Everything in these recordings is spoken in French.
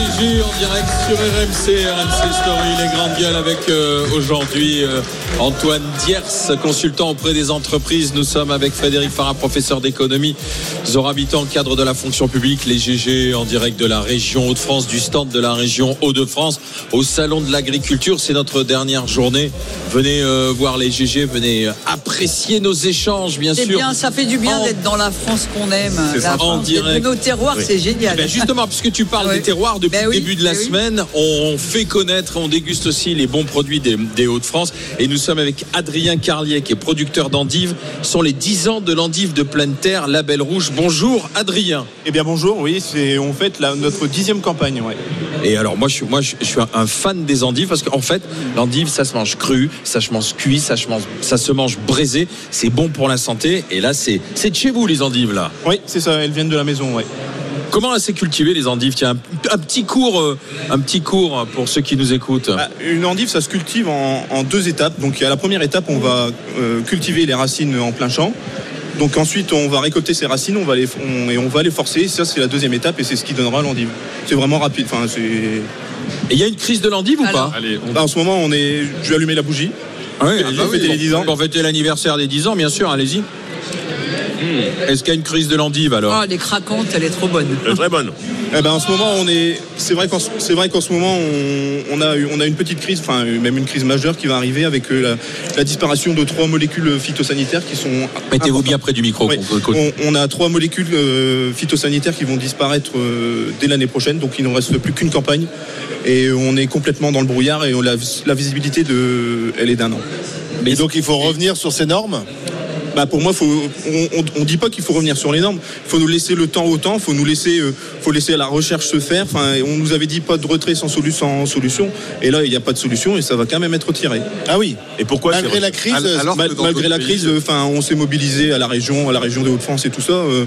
GG en direct sur RMC, RMC Story, les grandes gueules avec euh, aujourd'hui euh, Antoine Diers, consultant auprès des entreprises. Nous sommes avec Frédéric Farah, professeur d'économie, Zora Habitant, cadre de la fonction publique, les GG en direct de la région Hauts-de-France, du stand de la région Hauts-de-France, au salon de l'agriculture. C'est notre dernière journée. Venez euh, voir les GG, venez apprécier nos échanges, bien C'est sûr. bien, ça fait du bien En- d'être dans la France qu'on aime. La en direct. de Nos terroirs, c'est génial. Ben justement, puisque tu parles Oui. des terroirs, depuis Ben oui, début de la ben oui. semaine, on fait connaître, on déguste aussi les bons produits des, des Hauts-de-France. Et nous sommes avec Adrien Carlier, qui est producteur d'endives. Ce sont les 10 ans de l'endive de pleine terre, label rouge. Bonjour Adrien. Eh bien bonjour, oui, c'est on fête la, notre dixième campagne. Ouais. Et alors moi je suis, moi, je, je suis un, un fan des endives parce qu'en fait l'endive ça se mange cru, ça se mange cuit, ça se mange, ça se mange braisé. C'est bon pour la santé. Et là c'est c'est de chez vous les endives là. Oui, c'est ça, elles viennent de la maison. Ouais. Comment c'est cultivé les endives? Tiens, un, un petit cours, euh, un petit cours pour ceux qui nous écoutent. Bah, une endive, ça se cultive en, en deux étapes. Donc à la première étape, on va euh, cultiver les racines en plein champ. Donc ensuite, on va récolter ces racines, on va les, on- et on va les forcer. Ça, c'est la deuxième étape et c'est ce qui donnera l'endive. C'est vraiment rapide. Enfin, c'est. Et il y a une crise de l'endive ou Alors. pas Là, en ce moment, on est. Je vais allumer la bougie. Oui, ah bah oui, les 10 ans. Pour fêter l'anniversaire des 10 ans, bien sûr, allez-y. Est-ce qu'il y a une crise de l'endive alors Oh, elle est craquante, elle est trop bonne. Très bonne. Eh ben, en ce moment, on est. C'est vrai qu'en c'est vrai qu'en ce moment, on, on a eu- on a une petite crise, enfin même une crise majeure qui va arriver avec euh, la, la disparition de trois molécules phytosanitaires qui sont. Mettez-vous bien près du micro. Oui. On, on a trois molécules euh, phytosanitaires qui vont disparaître euh, dès l'année prochaine, donc il ne reste plus qu'une campagne. Et on est complètement dans le brouillard et on- la, la visibilité de, elle est d'un an. Et donc il faut revenir sur ces normes? Bah pour moi, faut, on ne dit pas qu'il faut revenir sur les normes. Il faut nous laisser le temps au temps. Il faut nous laisser, euh, faut laisser la recherche se faire. Enfin, on nous avait dit pas de retrait sans, solu- sans solution. Et là, il n'y a pas de solution et ça va quand même être retiré. Ah oui. Et pourquoi Malgré la crise, Alors Mal- malgré la crise, enfin, on s'est mobilisé à la région, à la région des Hauts-de-France et tout ça. Euh,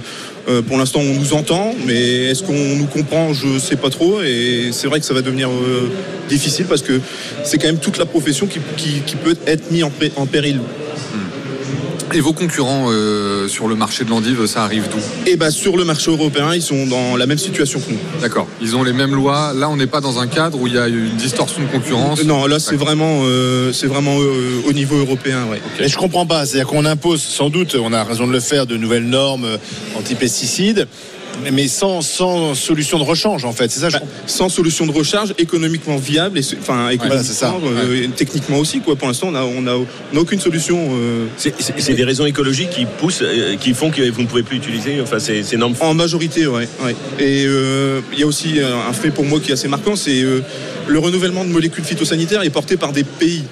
euh, pour l'instant, on nous entend, mais est-ce qu'on nous comprend? Je sais pas trop. Et c'est vrai que ça va devenir euh, difficile parce que c'est quand même toute la profession qui, qui- qui peut être mise en, péril. Et vos concurrents euh, sur le marché de l'endive, ça arrive d'où? Et bah sur le marché européen, ils sont dans la même situation que nous. D'accord. Ils ont les mêmes lois. Là, on n'est pas dans un cadre où il y a une distorsion de concurrence. Non, là c'est vraiment, euh, c'est vraiment euh, au niveau européen, ouais. Mais je comprends pas. C'est-à-dire qu'on impose, sans doute, on a raison de le faire, de nouvelles normes anti-pesticides, mais sans, sans solution de rechange, en fait. C'est ça, je Bah, sans solution de recharge économiquement viable et enfin économiquement, voilà, c'est ça. euh, techniquement aussi quoi. Pour l'instant, on a, on a, on a aucune solution. euh, C'est- des raisons écologiques qui poussent, euh, qui font que vous ne pouvez plus utiliser enfin, ces, ces normes. En majorité, ouais. ouais. Et euh, il y a aussi un fait pour moi qui est assez marquant, c'est euh, le renouvellement de molécules phytosanitaires est porté par des pays.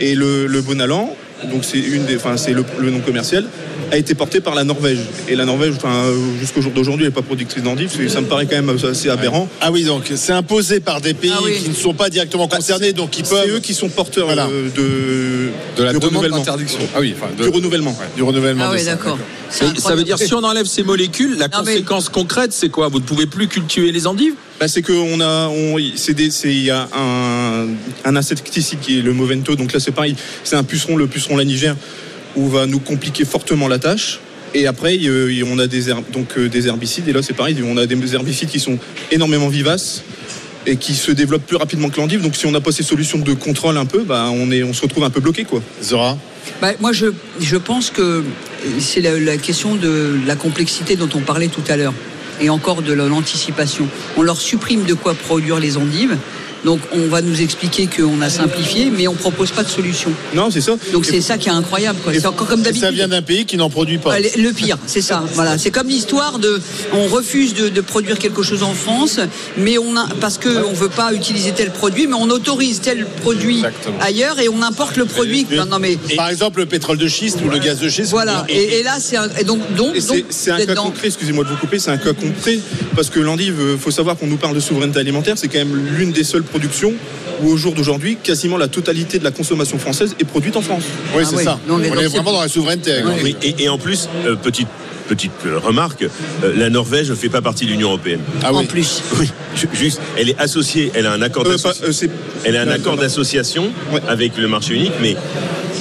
Et le, le Bonalan, donc c'est une des, enfin c'est le, le nom commercial, a été porté par la Norvège. Et la Norvège, enfin jusqu'au jour d'aujourd'hui, elle n'est pas productrice d'endives. Ça me paraît quand même assez aberrant. Ah oui, donc c'est imposé par des pays Ah oui. qui ne sont pas directement concernés, donc qui C'est peuvent eux qui sont porteurs Voilà. euh, de, De la du demande renouvellement. d'interdiction. Ah oui, enfin, de- Du renouvellement. du renouvellement. Ah oui, d'accord. Ça veut dire si on enlève ces molécules, la Non, mais- conséquence concrète c'est quoi? Vous ne pouvez plus cultiver les endives? Bah, c'est qu'on a, on, c'est des- c'est- il y a un, un insecticide qui est le Movento. Donc là, c'est pareil. C'est un puceron, le puceron lanigère, où va nous compliquer fortement la tâche. Et après, euh, on a des, herb- donc, euh, des herbicides. Et là, c'est pareil. On a des herbicides qui sont énormément vivaces et qui se développent plus rapidement que l'endive. Donc, si on n'a pas ces solutions de contrôle un peu, bah, on, est, on se retrouve un peu bloqué, quoi. Zora Bah, moi, je, je pense que c'est la, la question de la complexité dont on parlait tout à l'heure, et encore de l'anticipation. On leur supprime de quoi produire les endives, donc on va nous expliquer qu'on a simplifié, mais on propose pas de solution. Non, c'est ça. Donc c'est ça qui est incroyable. C'est encore comme ça vient d'un pays qui n'en produit pas. Le- pire, c'est ça. Voilà, c'est comme l'histoire de, on refuse de, de produire quelque chose en France, mais on a parce que on veut pas utiliser tel produit, mais on autorise tel produit Exactement. ailleurs et on importe le produit. Non, non, mais Par exemple, le pétrole de schiste ou le gaz de schiste. voilà. Et, et là, c'est un- et donc donc c'est un cas dans- concret, excusez-moi de vous couper, c'est un cas concret, parce que l'endive, il faut savoir qu'on nous parle de souveraineté alimentaire, c'est quand même l'une des seules production où au jour d'aujourd'hui, quasiment la totalité de la consommation française est produite en France. Oui, Ah c'est oui. ça. Non, mais on est vraiment dans la souveraineté. Oui, et, et en plus, euh, petite, petite euh, remarque, euh, la Norvège ne fait pas partie de l'Union européenne. Ah en plus. Oui, ju- juste, elle est associée, elle a un accord Euh, d'association. euh, Elle a un accord d'association Ouais. avec le marché unique, mais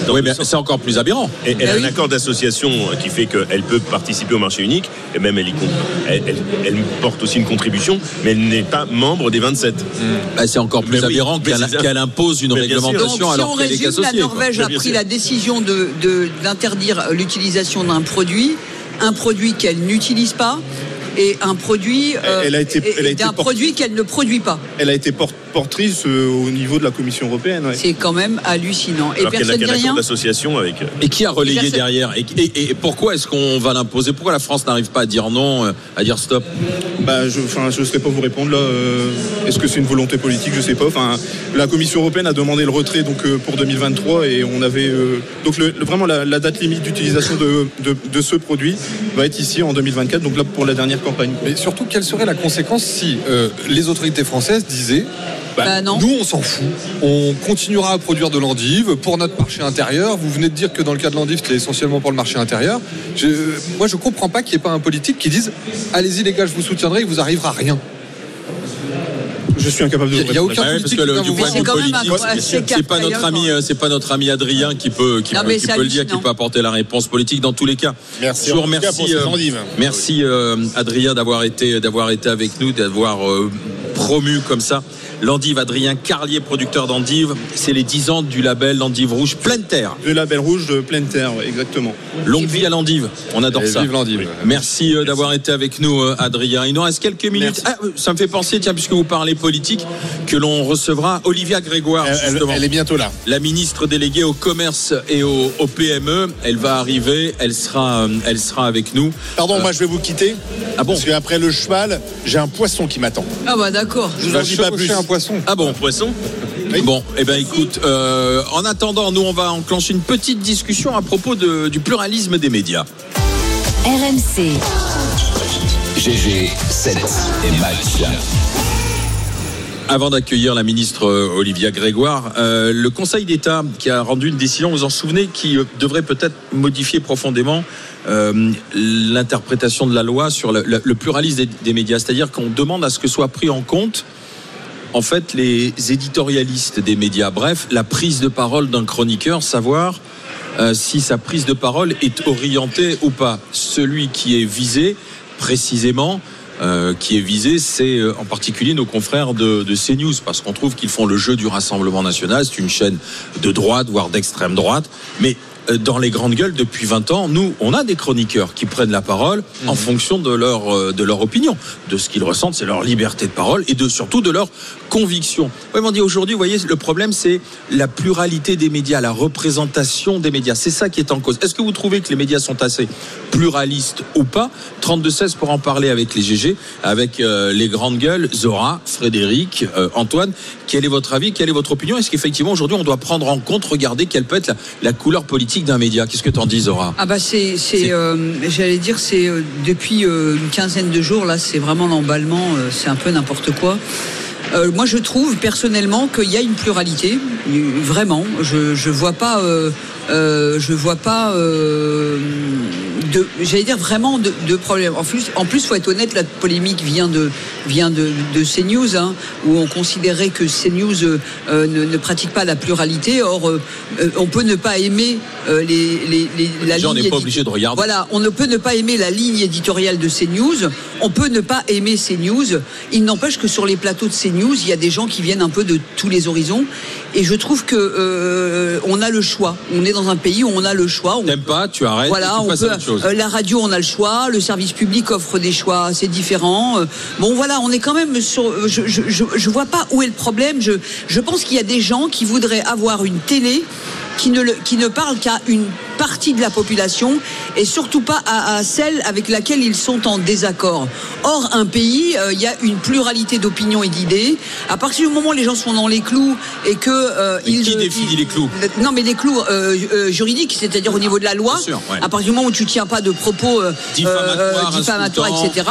Oui, mais c'est encore plus aberrant. et elle a un accord d'association qui fait qu'elle peut participer au marché unique, et même elle, y compte- elle, elle- elle porte aussi une contribution, mais elle n'est pas membre des 27. Bah, c'est encore plus Mais aberrant qu'elle impose une sûr. Donc, réglementation si alors on qu'elle est résume, la quoi. Norvège a pris la décision de- de- d'interdire l'utilisation d'un produit, un produit qu'elle n'utilise pas, et un produit, euh, Elle a été- et- elle a et été d'un porte- produit qu'elle ne produit pas. Elle a été porte- portrice euh, au niveau de la Commission européenne. ouais. C'est quand même hallucinant. Et Alors n'a personne rien. d'association avec. Et qui a relayé personne- derrière et, et- et pourquoi est-ce qu'on va l'imposer? Pourquoi la France n'arrive pas à dire non, euh, à dire stop? Bah, je ne je saurais pas vous répondre là. euh, Est-ce que c'est une volonté politique? Je sais pas. Enfin, la Commission européenne a demandé le retrait donc euh, pour 2023 et on avait euh, donc le- vraiment la, la date limite d'utilisation de, de- de ce produit va être ici en 2024. Donc là pour la dernière campagne. Mais surtout, quelle serait la conséquence si euh, les autorités françaises disaient bah, Bah non. nous on s'en fout, on continuera à produire de l'endive pour notre marché intérieur. Vous venez de dire que dans le cas de l'endive, c'était essentiellement pour le marché intérieur. Je- moi, je comprends pas qu'il n'y ait pas un politique qui dise allez-y les gars, je vous soutiendrai, il vous arrivera rien. Je suis incapable de Il y a- aucun Ouais, parce politique que qui le, vient du vous point Mais de c'est politique, pas notre ami, euh, c'est pas notre ami Adrien qui peut, qui Non, peut, qui le dire, qui peut apporter la réponse politique dans tous les cas. Merci Je vous remercie, euh, merci euh, Adrien d'avoir été, d'avoir été avec nous, d'avoir euh, promu comme ça l'endive Adrien Carlier, producteur d'endive. C'est les 10 ans du label l'endive rouge pleine terre. De label rouge de pleine terre, exactement. Longue vie à l'endive. On adore Et ça. vive l'endive. Oui. Merci euh, d'avoir été avec nous, euh, Adrien. Il nous reste quelques minutes. Ah, euh, ça me fait penser, tiens, puisque vous parlez politique, que l'on recevra Olivia Grégoire, Elle, elle- justement. elle est bientôt là. La ministre déléguée au commerce et au, au PME, elle va arriver, elle sera, elle sera avec nous. Pardon, moi je vais vous quitter. Ah bon Parce qu'après le cheval, j'ai un poisson qui m'attend. Ah bah d'accord. Je vous en dis pas plus. Poisson. Ah bon Poisson Oui. Bon, eh ben écoute, euh, en attendant, nous on va enclencher une petite discussion à propos de- du pluralisme des médias. RMC, GG 7 et match. Avant d'accueillir la ministre euh, Olivia Grégoire, euh, le Conseil d'État qui a rendu une décision, vous en souvenez, qui devrait peut-être modifier profondément euh, l'interprétation de la loi sur le, le- le pluralisme des, des médias. C'est-à-dire qu'on demande à ce que soit pris en compte en fait les éditorialistes des médias. Bref, la prise de parole d'un chroniqueur, savoir euh, si sa prise de parole est orientée ou pas. Celui qui est visé précisément, euh, qui est visé, c'est euh, en particulier nos confrères de, de CNews, parce qu'on trouve qu'ils font le jeu du Rassemblement national. C'est une chaîne de droite, voire d'extrême droite. Mais dans les grandes gueules, depuis 20 ans, nous, on a des chroniqueurs qui prennent la parole en fonction de leur, euh, de leur opinion, de ce qu'ils ressentent, c'est leur liberté de parole et de, surtout de leur conviction. Mais on dit aujourd'hui, vous voyez, le problème, c'est la pluralité des médias, la représentation des médias. C'est ça qui est en cause. Est-ce que vous trouvez que les médias sont assez pluralistes ou pas 32-16 pour en parler avec les GG, avec euh, les grandes gueules, Zora, Frédéric, euh, Antoine. Quel est votre avis? Quelle est votre opinion? Est-ce qu'effectivement, aujourd'hui, on doit prendre en compte, regarder quelle peut être la, la couleur politique d'un média? Qu'est-ce que t'en dis, Zora? Ah bah c'est, euh, j'allais dire, c'est depuis une quinzaine de jours là, c'est vraiment l'emballement, c'est un peu n'importe quoi. Euh, moi, je trouve personnellement qu'il y a une pluralité, vraiment. Je je vois pas, euh, euh, je vois pas de, j'allais dire vraiment de, de problème. En plus, en plus, faut être honnête, la polémique vient de vient de, de CNews, hein, où on considérait que CNews euh, ne, ne pratique pas la pluralité. Or, euh, euh, on peut ne pas aimer euh, les, les, les- la on n'est pas obligé de regarder. Voilà, on ne peut ne pas aimer la ligne éditoriale de CNews. On peut ne pas aimer CNews. Il n'empêche que sur les plateaux de CNews, il y a des gens qui viennent un peu de tous les horizons. Et je trouve que euh, on a le choix. On est dans un pays où on a le choix. On- T'aimes pas, tu arrêtes, voilà, tu on peut, euh, la radio, on a le choix. Le service public offre des choix assez différents. Euh, bon, voilà, on est quand même sur. Je, je, vois pas où est le problème. Je, je pense qu'il y a des gens qui voudraient avoir une télé qui ne, le- qui ne parle qu'à une partie de la population et surtout pas à, à celle avec laquelle ils sont en désaccord. Or, un pays, euh, il y a une pluralité d'opinions et d'idées. À partir du moment où les gens sont dans les clous et que euh, ils qui définit les clous? Non, mais les clous euh, euh, juridiques, c'est-à-dire au niveau de la loi. Bien sûr, ouais. À partir du moment où tu tiens pas de propos Diffamatoires, etc.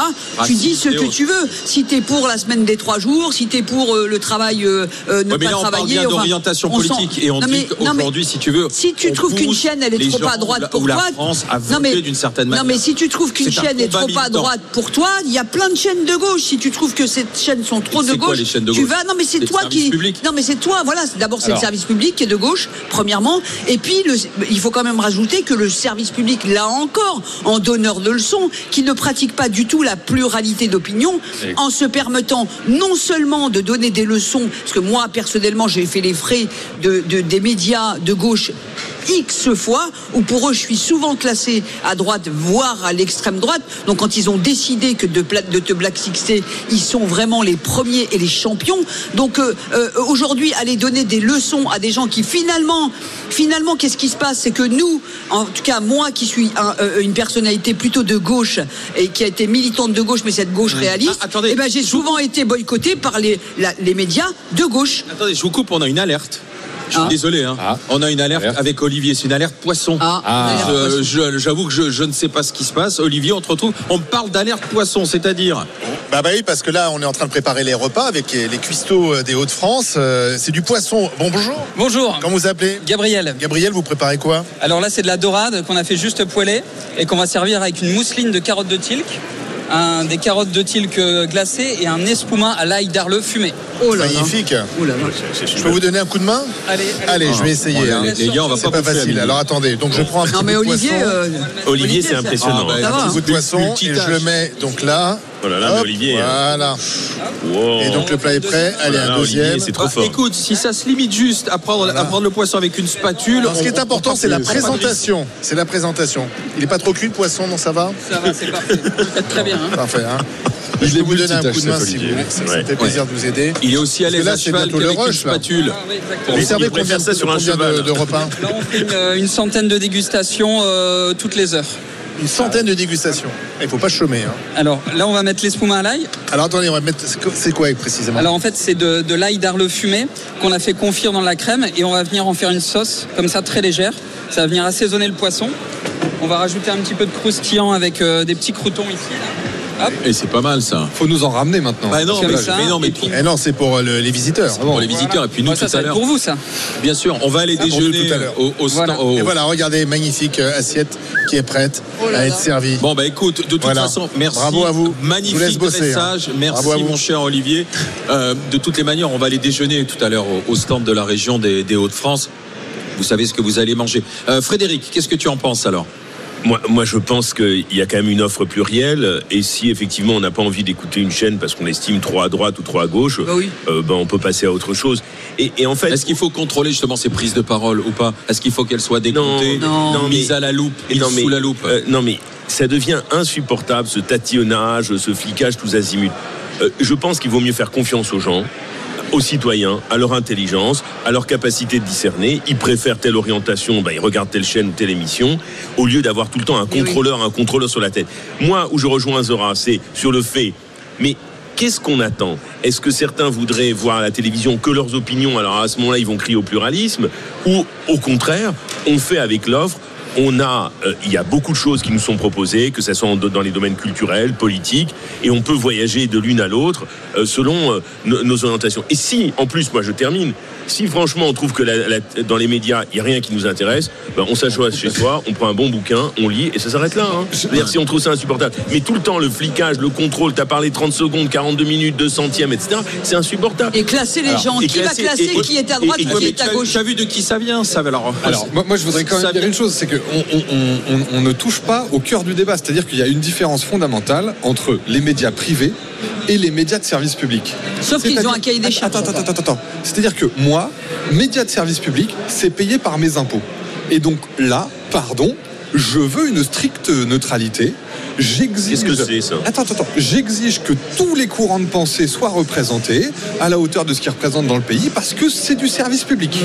Tu dis ce que tu veux. Si tu es pour la semaine des trois jours, si tu es pour le travail, ne Ouais, mais pas là, on parle travailler. bien enfin, d'orientation on politique et on Non, dit qu'aujourd'hui, si tu veux, si tu trouves qu'une chaîne elle est trop à droite pour toi, non mais d'une certaine non manière. mais si tu trouves qu'une chaîne est trop à droite pour toi, il y a plein de chaînes de gauche. Si tu trouves que ces chaînes sont trop de gauche, tu vas. Non mais c'est toi qui. Non mais c'est toi. Voilà. D'abord c'est le service public qui est de gauche, premièrement. Et puis le- il faut quand même rajouter que le service public, là encore, en donneur de leçons, qui ne pratique pas du tout la pluralité d'opinion, en se permettant non seulement de donner des leçons, parce que moi personnellement j'ai fait les frais de, de- des médias de gauche X fois, où pour eux je suis souvent classé à droite, voire à l'extrême droite. Donc quand ils ont décidé que de, te blacklister, ils sont vraiment les premiers et les champions. Donc euh, euh, aujourd'hui, aller donner des leçons à des gens qui finalement, finalement, qu'est-ce qui se passe? C'est que nous, en tout cas moi qui suis un- euh, une personnalité plutôt de gauche et qui a été militante de gauche, mais cette gauche réaliste, Ah, attendez. eh ben, j'ai souvent été boycotté par les, la- les médias de gauche. Attendez, je vous coupe, on a une alerte. Je suis Ah. désolé, hein. Ah. on a une alerte Alerte. avec Olivier, c'est une alerte poisson. Ah, Ah. J'avoue que je, je ne sais pas ce qui se passe. Olivier, on te retrouve. On me parle d'alerte poisson, c'est-à-dire Bah, bah oui, parce que là, on est en train de préparer les repas avec les les cuistots euh, des Hauts-de-France. Euh, c'est du poisson. Bon, bonjour. Bonjour, Comment vous appelez Gabriel. Gabriel, vous préparez quoi? Alors là, c'est de la dorade qu'on a fait juste poêler et qu'on va servir avec une mousseline de carottes de tilk, un, des carottes de tilk euh, glacées et un espuma à l'ail d'arle fumé. Oh là là. Magnifique. Oh là là. Je peux vous donner un coup de main? Allez, Allez, je vais essayer. Oh, hein. les, les gars, on va C'est pas facile. Alors attendez, donc je prends un petit Non mais bout de Olivier, poisson. euh, Olivier, c'est impressionnant. Ah, bah, un petit bout de poisson et je le mets donc là. Oh là là, mais Hop, Olivier, hein. Voilà. Wow. Et donc le plat est prêt. Allez, Oh là un deuxième. c'est trop Bah, fort. écoute, si ça se limite juste à prendre, à prendre le poisson avec une spatule. Alors, ce qui est important, c'est la présentation. C'est la présentation. Il n'est pas trop cuit le poisson, non ça va ça va, c'est parfait. Vous faites très bien. hein. Parfait. Hein je peux vous donner un coup de main si vous voulez. Fait plaisir de vous aider. Il est aussi à l'aise à cheval qu'avec une spatule. Ah. Vous Mais servez combien, ça sur un combien cheval. de, de repas Là, on fait une, une centaine de dégustations euh, toutes les heures. Une centaine de dégustations. Il ne faut pas chômer. hein. Alors là, on va mettre l'espuma à l'ail. Alors attendez, on va mettre. c'est quoi- C'est quoi précisément? Alors en fait, c'est de, de l'ail d'arle fumé qu'on a fait confire dans la crème et on va venir en faire une sauce comme ça très légère. Ça va venir assaisonner le poisson. On va rajouter un petit peu de croustillant avec euh, des petits croutons ici. là. Hop. Et c'est pas mal ça. Faut nous en ramener maintenant. Bah non, Comme mais, ça, mais non, mais et puis- Eh non, c'est pour euh, le- les visiteurs. pour les visiteurs et puis nous Ouais, ça, tout ça à va être l'heure. pour vous ça. Bien sûr, on va aller déjeuner tout à l'heure. au, au stand- Voilà. au- Et voilà, regardez, magnifique euh, assiette qui est prête Oh là à là. être servie. Bon bah écoute, de toute Voilà. façon, merci. Bravo à vous. Magnifique hein. dressage. Merci mon cher Olivier. Euh, de toutes les manières, on va aller déjeuner tout à l'heure au, au stand de la région des, des Hauts-de-France. Vous savez ce que vous allez manger. Euh, Frédéric, qu'est-ce que tu en penses alors? Moi, moi, je pense qu'il y a quand même une offre plurielle. Et si effectivement on n'a pas envie d'écouter une chaîne parce qu'on estime trop à droite ou trop à gauche, Bah oui. euh, ben, on peut passer à autre chose. Et, et en fait, Est-ce qu'il faut contrôler justement ces prises de parole ou pas? Est-ce qu'il faut qu'elles soient décomptées, Non. Non, mais- mises à la loupe, Et mises non, mais, sous la loupe? euh, non mais ça devient insupportable ce tatillonnage, ce flicage tous azimuts. Euh, je pense qu'il vaut mieux faire confiance aux gens, aux citoyens, à leur intelligence, à leur capacité de discerner. Ils préfèrent telle orientation, ben, ils regardent telle chaîne ou telle émission, au lieu d'avoir tout le temps un Eh oui. contrôleur, un contrôleur sur la tête. Moi, où je rejoins Zora, c'est sur le fait, mais Qu'est-ce qu'on attend? Est-ce que certains voudraient voir à la télévision que leurs opinions? Alors à ce moment-là, ils vont crier au pluralisme Ou au contraire, on fait avec l'offre on a, euh, il y a beaucoup de choses qui nous sont proposées, que ce soit en- dans les domaines culturels, politiques, et on peut voyager de l'une à l'autre euh, selon euh, nos, nos orientations. Et si, en plus, moi je termine, si franchement on trouve que la- la- dans les médias il n'y a rien qui nous intéresse, ben, on s'assoit chez soi, on prend un bon bouquin, on lit et ça s'arrête là. Hein. C'est-à-dire si on trouve ça insupportable. Mais tout le temps le flicage, le contrôle, t'as parlé 30 secondes, 42 minutes, 2 centièmes, etc. C'est insupportable. Et classer les gens. Qui va classer- et- qui est à droite, et- et- qui est à gauche? Tu as vu de qui ça vient ça alors Alors, moi, moi, je voudrais quand même dire vient- une chose, c'est qu'on on, on- on- on ne touche pas au cœur du débat. C'est-à-dire qu'il y a une différence fondamentale entre les médias privés et les médias de service public. Sauf qu'ils ont un cahier des charges. Attends, attends, attends, attends. C'est-à-dire que moi, médias de service public, c'est payé par mes impôts. Et donc là, pardon, je veux une stricte neutralité. J'exige. Qu'est-ce que c'est, ça Attends, attends, attends. J'exige que tous les courants de pensée soient représentés à la hauteur de ce qu'ils représentent dans le pays parce que c'est du service public.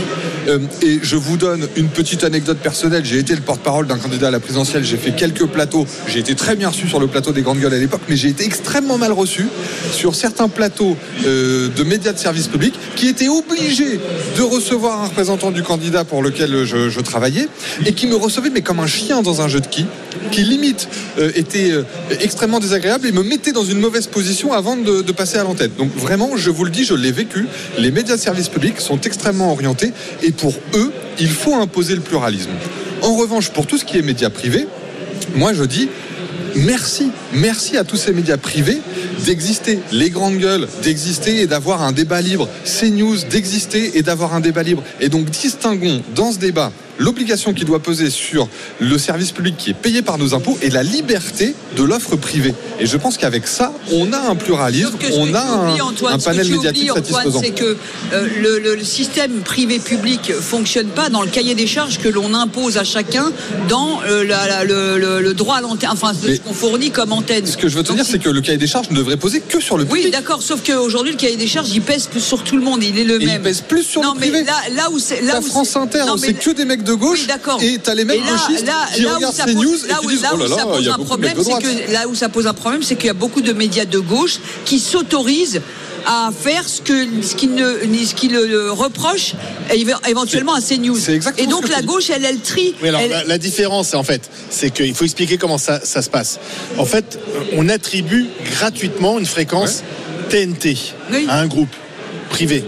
Euh, et je vous donne une petite anecdote personnelle. J'ai été le porte-parole d'un candidat à la présidentielle. J'ai fait quelques plateaux. J'ai été très bien reçu sur le plateau des Grandes Gueules à l'époque, mais j'ai été extrêmement mal reçu sur certains plateaux euh, de médias de service public qui étaient obligés de recevoir un représentant du candidat pour lequel je, je travaillais et qui me recevait mais comme un chien dans un jeu de qui, qui limite euh, était euh, extrêmement désagréable et me mettait dans une mauvaise position avant de, passer à l'antenne. Donc vraiment, je vous le dis, je l'ai vécu. Les médias de service public sont extrêmement orientés et pour eux, il faut imposer le pluralisme. En revanche, pour tout ce qui est médias privés, moi je dis merci, merci à tous ces médias privés d'exister, les grandes gueules d'exister et d'avoir un débat libre, CNews d'exister et d'avoir un débat libre. Et donc distinguons dans ce débat l'obligation qui doit peser sur le service public qui est payé par nos impôts et la liberté de l'offre privée. Et je pense qu'avec ça, on a un pluralisme, on a un, Antoine, un ce que panel médiatique Antoine, satisfaisant. c'est que euh, le, le- le système privé-public fonctionne pas dans le cahier des charges que l'on impose à chacun dans euh, la- la- le, droit à l'antenne, enfin Mais- ce qu'on fournit comme antenne. Ce que je veux te Donc, dire, c'est que le cahier des charges ne devrait poser que sur le public. Oui, d'accord, sauf qu'aujourd'hui, le cahier des charges, il pèse plus sur tout le monde, il est le Et même. il pèse plus sur non, le mais privé. là, là où c'est. Là La où France Inter, mais c'est que des mecs de gauche. Oui, d'accord. Et t'as les Et là, gauchistes là, qui là regardent ces pose- news là et qui où- disent là oh où là ça pose un problème, c'est droite. que là où ça pose un problème, c'est qu'il y a beaucoup de médias de gauche qui s'autorisent à faire ce que ce qu'ils ne ce qu'ils le reprochent éve- éventuellement à CNews. c'est exactement Et donc la gauche, elle, elle trie. Oui, alors Elle- la, la différence, en fait, c'est qu'il faut expliquer comment ça, ça se passe. En fait, on attribue gratuitement une fréquence TNT Oui. à un groupe privé.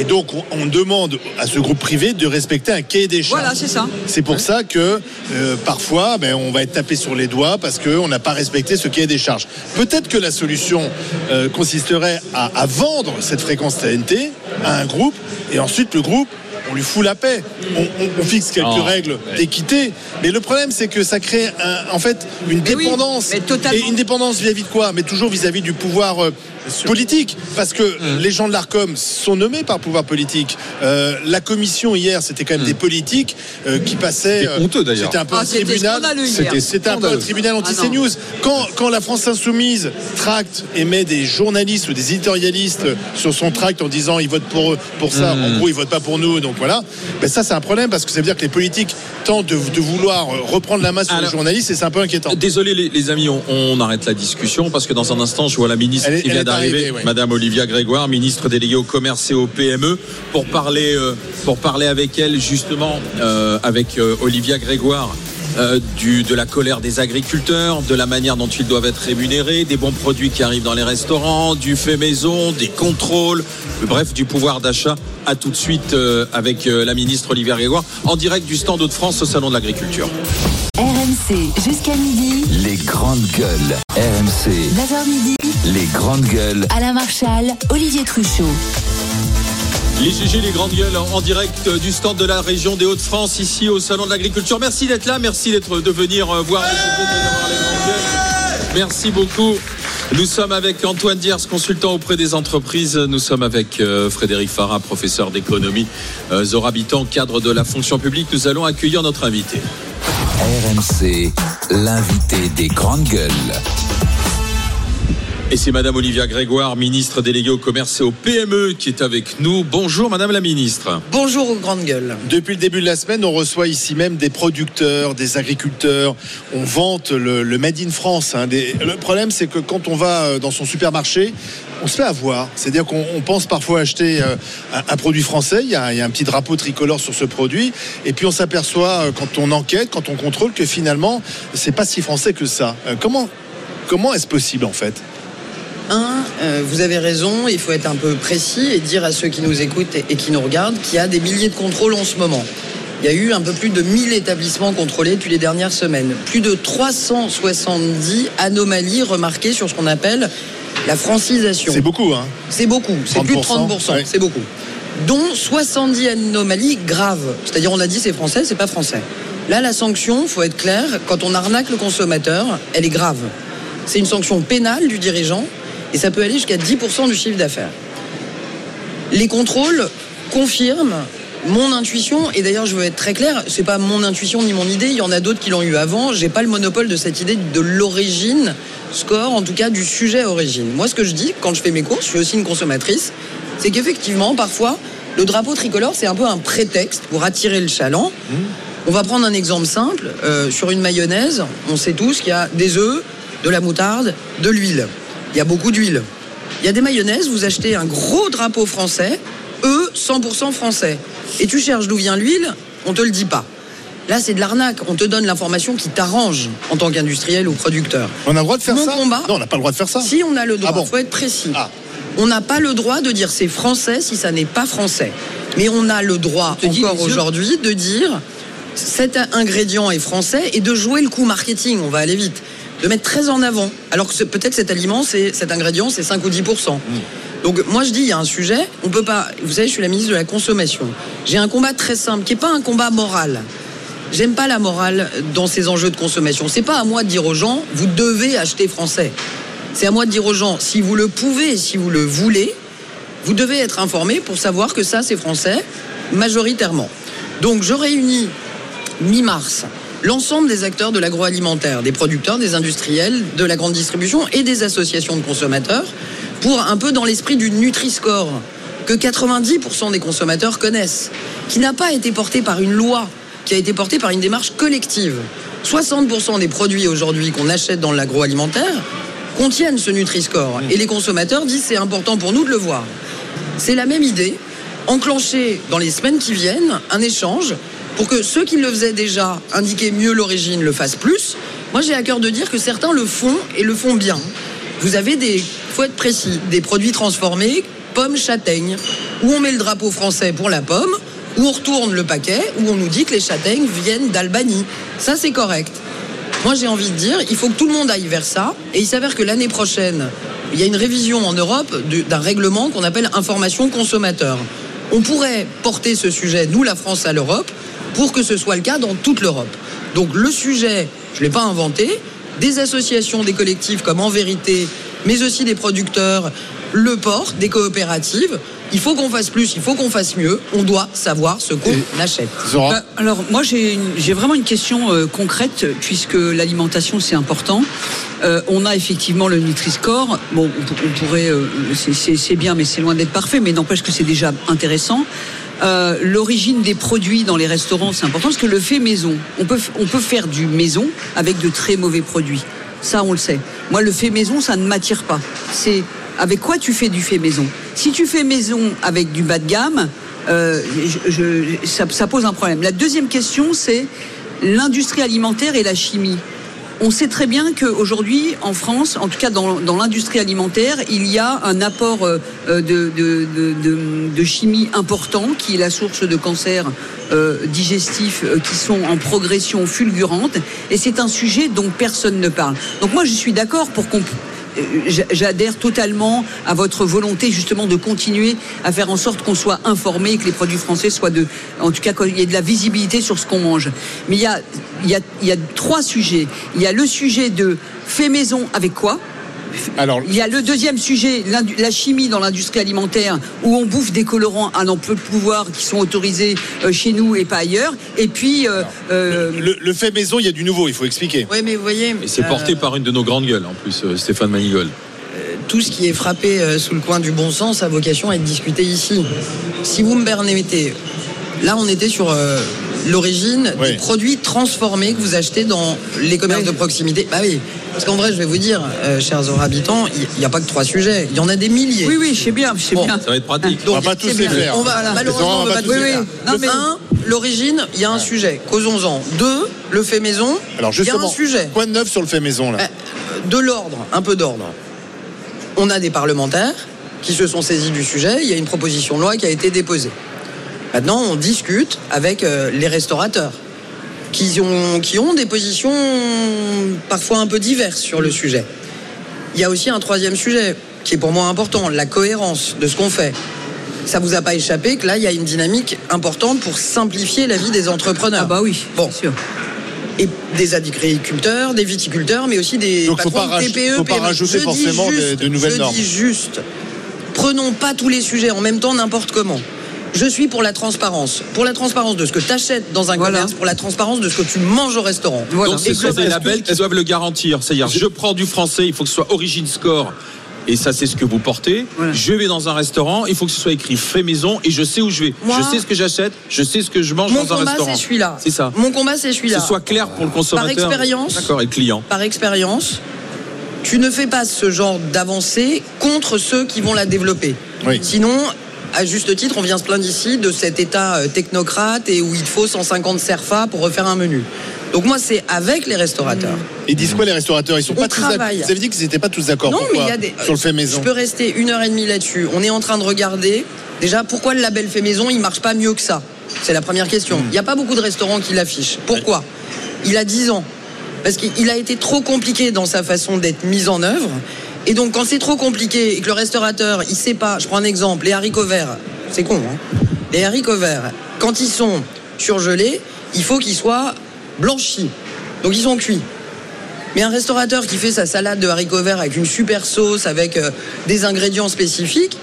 Et donc, on, demande à ce groupe privé de respecter un cahier des charges. Voilà, c'est ça. C'est pour ça que euh, parfois, ben, on va être tapé sur les doigts parce qu'on n'a pas respecté ce cahier des charges. Peut-être que la solution euh, consisterait à, à vendre cette fréquence TNT à un groupe et ensuite le groupe. On lui fout la paix. On, on- on fixe quelques Oh, règles d'équité. Mais le problème, c'est que ça crée un- en fait une Mais oui, dépendance. mais totalement. Et une dépendance vis-à-vis de quoi? Mais toujours vis-à-vis du pouvoir euh, politique. Parce que Mmh. les gens de l'ARCOM sont nommés par le pouvoir politique. Euh, la commission hier, c'était quand même des politiques euh, qui passaient. Mmh. C'était honteux, d'ailleurs. C'était un peu Ah, un tribunal. C'était un peu un tribunal Ah, anti-CNews. quand, quand la France Insoumise tracte et met des journalistes ou des éditorialistes sur son tract en disant ils votent pour, pour ça, Mmh. en gros ils votent pas pour nous, donc voilà, ben ça c'est un problème parce que ça veut dire que les politiques tentent de, de vouloir euh, reprendre la main sur Alors- les journalistes et c'est un peu inquiétant. Désolé les, les amis, on, on arrête la discussion parce que dans un instant, je vois la ministre Elle qui elle vient d'arriver, arrivée. Madame Olivia Grégoire, ministre déléguée au commerce et au PME, pour parler, euh, pour parler avec elle justement, euh, avec euh, Olivia Grégoire. Euh, du, de la colère des agriculteurs, de la manière dont ils doivent être rémunérés, des bons produits qui arrivent dans les restaurants, du fait maison, des contrôles, bref, du pouvoir d'achat. À tout de suite euh, avec euh, la ministre Olivia Grégoire en direct du stand de France au Salon de l'Agriculture. RMC jusqu'à midi. Les grandes gueules. RMC. 9h midi. Les grandes gueules. Alain Marchal, Olivier Truchot. Les GG, les grandes gueules, en direct euh, du stand de la région des Hauts-de-France, ici au Salon de l'Agriculture. Merci d'être là, merci d'être de venir euh, voir les GG, les grandes gueules. Merci beaucoup. Nous sommes avec Antoine Diers, consultant auprès des entreprises. Nous sommes avec euh, Frédéric Farah, professeur d'économie, euh, cadre de la fonction publique. Nous allons accueillir notre invité. RMC. L'invité des grandes gueules. Et c'est Madame Olivia Grégoire, ministre déléguée au commerce et au PME, qui est avec nous. Bonjour Madame la ministre. Bonjour aux grandes gueules. Depuis le début de la semaine, on reçoit ici même des producteurs, des agriculteurs. On vante le, le Made in France. hein. Des- Le problème, c'est que quand on va euh, dans son supermarché, on se fait avoir. C'est-à-dire qu'on on pense parfois acheter euh, un, un produit français. Il y, a, il y a un petit drapeau tricolore sur ce produit. Et puis on s'aperçoit, euh, quand on enquête, quand on contrôle, que finalement, c'est pas si français que ça. Comment, comment est-ce possible en fait? Un, euh, vous avez raison, il faut être un peu précis et dire à ceux qui nous écoutent et, et qui nous regardent qu'il y a des milliers de contrôles en ce moment. Il y a eu un peu plus de 1000 établissements contrôlés depuis les dernières semaines. Plus de 370 anomalies remarquées sur ce qu'on appelle la francisation. C'est beaucoup, hein C'est beaucoup, c'est plus de 30%, 30%, ouais. c'est beaucoup. Dont 70 anomalies graves. C'est-à-dire, on a dit c'est français, c'est pas français. Là, la sanction, faut être clair, quand on arnaque le consommateur, elle est grave. C'est une sanction pénale du dirigeant et ça peut aller jusqu'à 10% du chiffre d'affaires. Les contrôles confirment Mon intuition, et d'ailleurs je veux être très clair, c'est pas mon intuition ni mon idée, il y en a d'autres qui l'ont eu avant. J'ai pas le monopole de cette idée de l'origine score, en tout cas du sujet origine. Moi, ce que je dis quand je fais mes courses, je suis aussi une consommatrice, c'est qu'effectivement, parfois, le drapeau tricolore, c'est un peu un prétexte pour attirer le chaland. On va prendre un exemple simple. Euh, sur une mayonnaise, on sait tous qu'il y a des œufs, de la moutarde, de l'huile. Il y a beaucoup d'huile. Il y a des mayonnaises, vous achetez un gros drapeau français, eux, 100% français. Et tu cherches d'où vient l'huile, on te le dit pas. Là, c'est de l'arnaque. On te donne l'information qui t'arrange en tant qu'industriel ou producteur. On a le droit de faire Mon ça combat. Non, on n'a pas le droit de faire ça. Si on a le droit, Ah bon faut être précis. On n'a pas le droit de dire c'est français si ça n'est pas français. Mais on a le droit encore aujourd'hui de dire cet ingrédient est français et de jouer le coup marketing. On va aller vite. De mettre très en avant. Alors que peut-être cet aliment, c'est cet ingrédient, c'est 5 ou 10 Donc moi je dis il y a un sujet, on peut pas. Vous savez, je suis la ministre de la consommation. J'ai un combat très simple qui est pas un combat moral. J'aime pas la morale dans ces enjeux de consommation. C'est pas à moi de dire aux gens vous devez acheter français. C'est à moi de dire aux gens si vous le pouvez, si vous le voulez, vous devez être informé pour savoir que ça c'est français majoritairement. Donc je réunis mi-mars l'ensemble des acteurs de l'agroalimentaire, des producteurs, des industriels, de la grande distribution et des associations de consommateurs pour un peu dans l'esprit du Nutri-Score que 90% des consommateurs connaissent, qui n'a pas été porté par une loi, qui a été porté par une démarche collective. 60% des produits aujourd'hui qu'on achète dans l'agroalimentaire contiennent ce Nutri-Score. Et les consommateurs disent c'est important pour nous de le voir. C'est la même idée, enclencher dans les semaines qui viennent un échange pour que ceux qui le faisaient déjà, indiquer mieux l'origine, le fassent plus. Moi, j'ai à cœur de dire que certains le font et le font bien. Vous avez des, faut être précis, des produits transformés, pommes châtaignes, où on met le drapeau français pour la pomme, où on retourne le paquet, où on nous dit que les châtaignes viennent d'Albanie. Ça, c'est correct. Moi, j'ai envie de dire, il faut que tout le monde aille vers ça. Et il s'avère que l'année prochaine, il y a une révision en Europe d'un règlement qu'on appelle information consommateur. On pourrait porter ce sujet, nous, la France, à l'Europe, pour que ce soit le cas dans toute l'Europe. Donc le sujet, je ne l'ai pas inventé, des associations, des collectifs comme En Vérité, mais aussi des producteurs, le port, des coopératives. Il faut qu'on fasse plus, il faut qu'on fasse mieux. On doit savoir ce qu'on achète. Bah, alors moi j'ai une- j'ai vraiment une question euh, concrète puisque l'alimentation c'est important. Euh, on a effectivement le Nutri-Score. Bon, on, pour- on pourrait, euh, c'est- c'est c'est bien, mais c'est loin d'être parfait. Mais n'empêche que c'est déjà intéressant. Euh, L'origine des produits dans les restaurants, c'est important parce que le fait maison, on peut, on peut faire du maison avec de très mauvais produits. Ça, on le sait. Moi, le fait maison, ça ne m'attire pas. C'est avec quoi tu fais du fait maison? Si tu fais maison avec du bas de gamme, euh, ça pose un problème. La deuxième question, c'est l'industrie alimentaire et la chimie. On sait très bien qu'aujourd'hui, en France, en tout cas dans, l'industrie alimentaire, il y a un apport euh, euh, de, chimie important qui est la source de cancers euh, digestifs qui sont en progression fulgurante. Et c'est un sujet dont personne ne parle. Donc moi, je suis d'accord pour qu'on J'adhère totalement à votre volonté justement de continuer à faire en sorte qu'on soit informé et que les produits français soient de, en tout cas qu'il y ait de la visibilité sur ce qu'on mange. Mais il y a, y, a, y a trois sujets. Il y a le sujet de fait maison avec quoi Alors, il y a le deuxième sujet, la chimie dans l'industrie alimentaire, où on bouffe des colorants à n'en plus pouvoir qui sont autorisés euh, chez nous et pas ailleurs. Et puis, euh, euh, le, le fait maison, il y a du nouveau, il faut expliquer. Oui, mais vous voyez. Et c'est euh, porté par une de nos grandes gueules en plus, Stéphane Manigol. tout ce qui est frappé sous le coin du bon sens a vocation à être discuté ici. Si vous me permettez, là on était sur l'origine des produits transformés que vous achetez dans les commerces de proximité. Bah oui, parce qu'en vrai, je vais vous dire, euh, chers habitants, il n'y a pas que trois sujets, il y en a des milliers. Oui, oui, je sais bien, je sais bien. Ça va être pratique. Donc, On va pas tous les faire. On va, Voilà. malheureusement, on va pas pas tous les faire. mais- un, l'origine, il y a un sujet. Causons-en. Deux, le fait maison. Alors il y a justement, un sujet. quoi de neuf sur le fait maison là Euh, De l'ordre, un peu d'ordre. On a des parlementaires qui se sont saisis du sujet. Il y a une proposition de loi qui a été déposée. Maintenant, on discute avec euh, les restaurateurs qui ont, qui ont des positions parfois un peu diverses sur le sujet. Il y a aussi un troisième sujet qui est pour moi important, la cohérence de ce qu'on fait. Ça vous a pas échappé que là, il y a une dynamique importante pour simplifier la vie des entrepreneurs. ah bah oui, Bon. bien sûr. Et des agriculteurs, des viticulteurs, mais aussi des Donc, faut patrons pas de raj- TPE, faut pas rajouter Je forcément juste- de- de nouvelles je normes. dis juste, prenons pas tous les sujets en même temps n'importe comment. Je suis pour la transparence. Pour la transparence de ce que tu achètes dans un commerce, pour la transparence de ce que tu manges au restaurant. Donc ce sont des labels que- qui doivent le garantir. C'est-à-dire, je prends du français, il faut que ce soit Origin Score. Et ça, c'est ce que vous portez. Je vais dans un restaurant, il faut que ce soit écrit fait maison et je sais où je vais. Moi- je sais ce que j'achète, je sais ce que je mange Mon dans un combat, restaurant. c'est celui-là. C'est ça. Mon combat, c'est Que celui-là. ce soit clair pour le consommateur. Par expérience. D'accord, et le client. Par expérience, tu ne fais pas ce genre d'avancée contre ceux qui vont la développer. Sinon, à juste titre, on vient se plaindre ici de cet état euh, technocrate et où il faut 150 serfa pour refaire un menu. Donc moi, c'est avec les restaurateurs. Ils disent quoi les restaurateurs? Ils sont On pas tous d'accord. travaille. Vous avez dit qu'ils n'étaient pas tous d'accord. Non, Pourquoi mais il y a des. Sur le fait maison. Je peux rester une heure et demie là-dessus. On est en train de regarder. Déjà, pourquoi le label fait maison, il marche pas mieux que ça? C'est la première question. Hmm. Il n'y a pas beaucoup de restaurants qui l'affichent. Pourquoi? Il a 10 ans. Parce qu'il a été trop compliqué dans sa façon d'être mis en œuvre. Et donc, quand c'est trop compliqué et que le restaurateur, il sait pas, je prends un exemple, les haricots verts, c'est con, hein Les haricots verts, quand ils sont surgelés, il faut qu'ils soient blanchis. Donc, ils sont cuits. Mais un restaurateur qui fait sa salade de haricots verts avec une super sauce, avec euh, des ingrédients spécifiques,